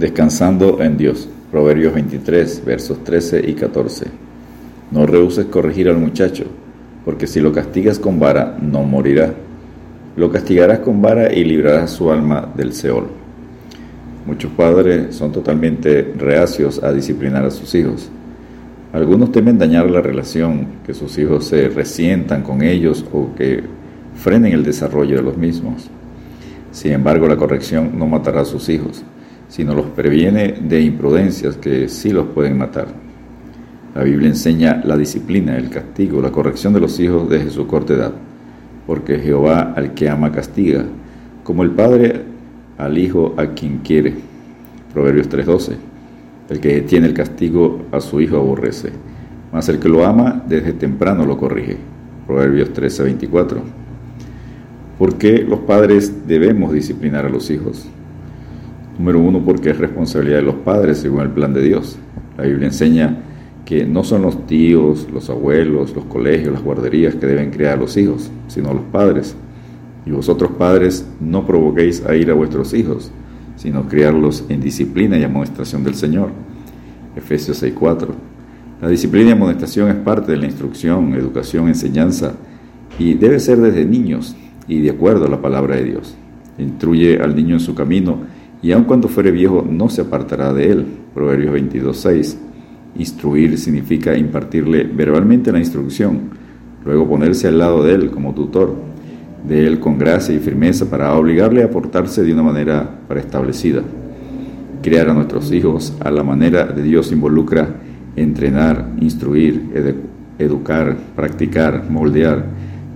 Descansando en Dios. Proverbios 23, versos 13 y 14. No rehuses corregir al muchacho, porque si lo castigas con vara, no morirá. Lo castigarás con vara y librarás su alma del Seol. Muchos padres son totalmente reacios a disciplinar a sus hijos. Algunos temen dañar la relación, que sus hijos se resientan con ellos o que frenen el desarrollo de los mismos. Sin embargo, la corrección no matará a sus hijos sino los previene de imprudencias que sí los pueden matar. La Biblia enseña la disciplina, el castigo, la corrección de los hijos desde su corta edad, porque Jehová al que ama castiga, como el Padre al Hijo a quien quiere. Proverbios 3:12. El que tiene el castigo a su hijo aborrece, mas el que lo ama desde temprano lo corrige. Proverbios 13:24. ¿Por qué los padres debemos disciplinar a los hijos? Número uno, porque es responsabilidad de los padres según el plan de Dios. La Biblia enseña que no son los tíos, los abuelos, los colegios, las guarderías que deben criar a los hijos, sino los padres. Y vosotros padres no provoquéis a ir a vuestros hijos, sino criarlos en disciplina y amonestación del Señor. Efesios 6:4. La disciplina y amonestación es parte de la instrucción, educación, enseñanza y debe ser desde niños y de acuerdo a la palabra de Dios. Instruye al niño en su camino y aun cuando fuere viejo no se apartará de él. Proverbios 22.6. Instruir significa impartirle verbalmente la instrucción, luego ponerse al lado de él como tutor, de él con gracia y firmeza para obligarle a portarse de una manera preestablecida. Criar a nuestros hijos a la manera de Dios involucra entrenar, instruir, educar, practicar, moldear,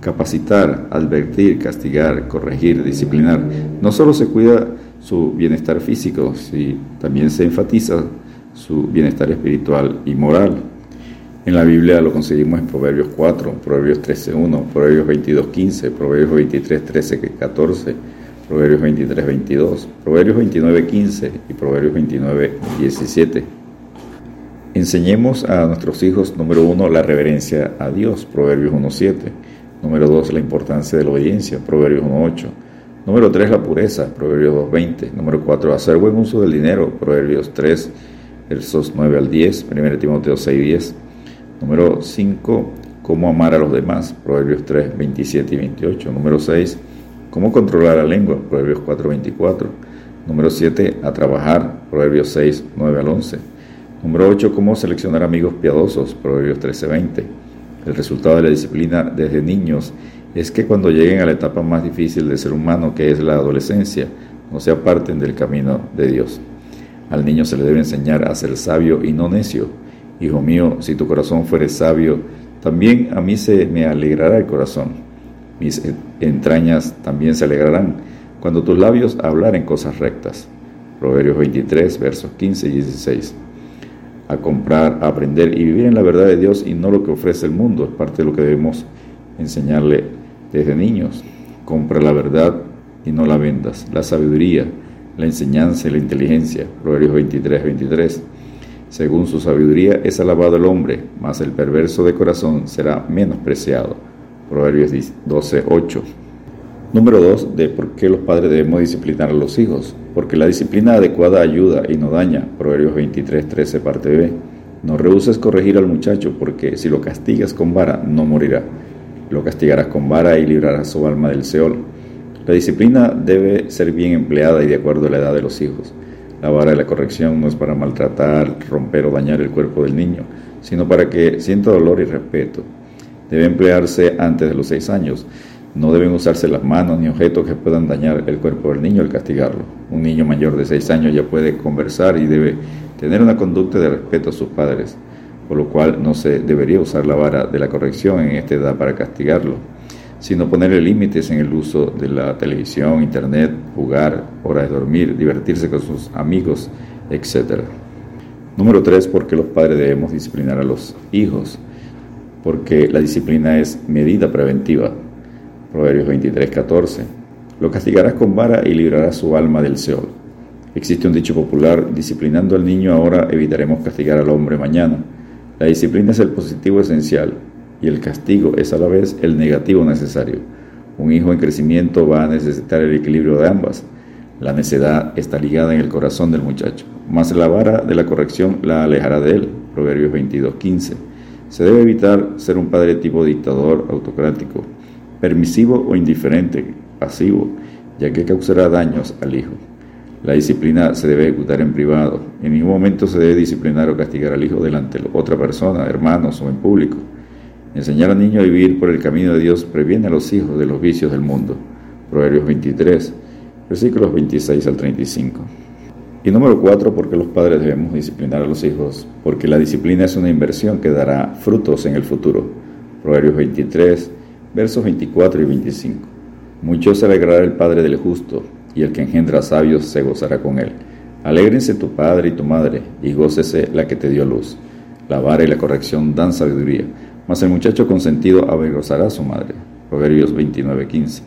capacitar, advertir, castigar, corregir, disciplinar. No solo se cuida su bienestar físico, si también se enfatiza su bienestar espiritual y moral. En la Biblia lo conseguimos en Proverbios 4, Proverbios 13.1, Proverbios 22.15, Proverbios 23.13, 14, Proverbios 23, 22, Proverbios 29, 15 y Proverbios 29, 17. Enseñemos a nuestros hijos, número uno, la reverencia a Dios, Proverbios 1.7. Número dos, la importancia de la obediencia, Proverbios 1.8. Número 3, la pureza, Proverbios 2.20. Número 4, hacer buen uso del dinero, Proverbios 3, versos 9 al 10, 1 Timoteo 6, 10. Número 5, cómo amar a los demás, Proverbios 3, 27 y 28. Número 6, cómo controlar la lengua, Proverbios 4, 24. Número 7, a trabajar, Proverbios 6, 9 al 11. Número 8, cómo seleccionar amigos piadosos, Proverbios 13, 20. El resultado de la disciplina desde niños es que cuando lleguen a la etapa más difícil del ser humano, que es la adolescencia, no se aparten del camino de Dios. Al niño se le debe enseñar a ser sabio y no necio. Hijo mío, si tu corazón fuere sabio, también a mí se me alegrará el corazón. Mis entrañas también se alegrarán cuando tus labios hablaren cosas rectas. Proverbios 23, versos 15 y 16. A comprar, a aprender y vivir en la verdad de Dios y no lo que ofrece el mundo es parte de lo que debemos enseñarle desde niños. Compra la verdad y no la vendas. La sabiduría, la enseñanza y la inteligencia. Proverbios 23, 23. Según su sabiduría es alabado el hombre, mas el perverso de corazón será menospreciado. Proverbios 12, 8. Número 2. De por qué los padres debemos disciplinar a los hijos. Porque la disciplina adecuada ayuda y no daña. Proverbios 23, 13, parte B. No rehuses corregir al muchacho, porque si lo castigas con vara, no morirá lo castigarás con vara y librarás su alma del Seol. La disciplina debe ser bien empleada y de acuerdo a la edad de los hijos. La vara de la corrección no es para maltratar, romper o dañar el cuerpo del niño, sino para que sienta dolor y respeto. Debe emplearse antes de los seis años. No deben usarse las manos ni objetos que puedan dañar el cuerpo del niño al castigarlo. Un niño mayor de seis años ya puede conversar y debe tener una conducta de respeto a sus padres por lo cual no se debería usar la vara de la corrección en esta edad para castigarlo, sino ponerle límites en el uso de la televisión, internet, jugar, horas de dormir, divertirse con sus amigos, etc. Número 3. Porque los padres debemos disciplinar a los hijos? Porque la disciplina es medida preventiva. Proverbios 23, 14. Lo castigarás con vara y librarás su alma del Seol. Existe un dicho popular, disciplinando al niño ahora evitaremos castigar al hombre mañana. La disciplina es el positivo esencial y el castigo es a la vez el negativo necesario. Un hijo en crecimiento va a necesitar el equilibrio de ambas. La necedad está ligada en el corazón del muchacho, mas la vara de la corrección la alejará de él. Proverbios 22:15. Se debe evitar ser un padre tipo dictador, autocrático, permisivo o indiferente, pasivo, ya que causará daños al hijo. La disciplina se debe ejecutar en privado. En ningún momento se debe disciplinar o castigar al hijo delante de otra persona, hermanos o en público. Enseñar al niño a vivir por el camino de Dios previene a los hijos de los vicios del mundo. Proverbios 23, versículos 26 al 35. Y número 4, porque los padres debemos disciplinar a los hijos, porque la disciplina es una inversión que dará frutos en el futuro. Proverbios 23, versos 24 y 25. Mucho se alegrará el Padre del justo, y el que engendra sabios se gozará con él. Alégrense tu padre y tu madre, y gócese la que te dio luz. La vara y la corrección dan sabiduría, mas el muchacho consentido avergonzará a su madre. Proverbios 29:15.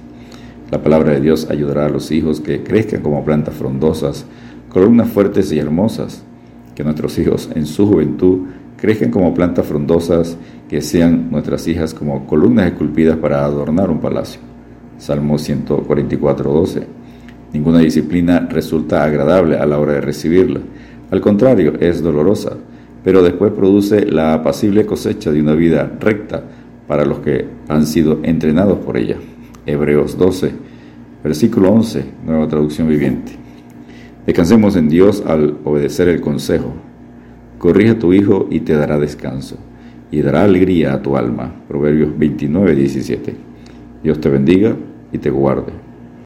La palabra de Dios ayudará a los hijos que crezcan como plantas frondosas, columnas fuertes y hermosas. Que nuestros hijos en su juventud crezcan como plantas frondosas, que sean nuestras hijas como columnas esculpidas para adornar un palacio. Salmo 144, 12. Ninguna disciplina resulta agradable a la hora de recibirla. Al contrario, es dolorosa, pero después produce la apacible cosecha de una vida recta para los que han sido entrenados por ella. Hebreos 12, versículo 11, nueva traducción viviente. Descansemos en Dios al obedecer el consejo. Corrige a tu hijo y te dará descanso, y dará alegría a tu alma. Proverbios 29, 17. Dios te bendiga y te guarde.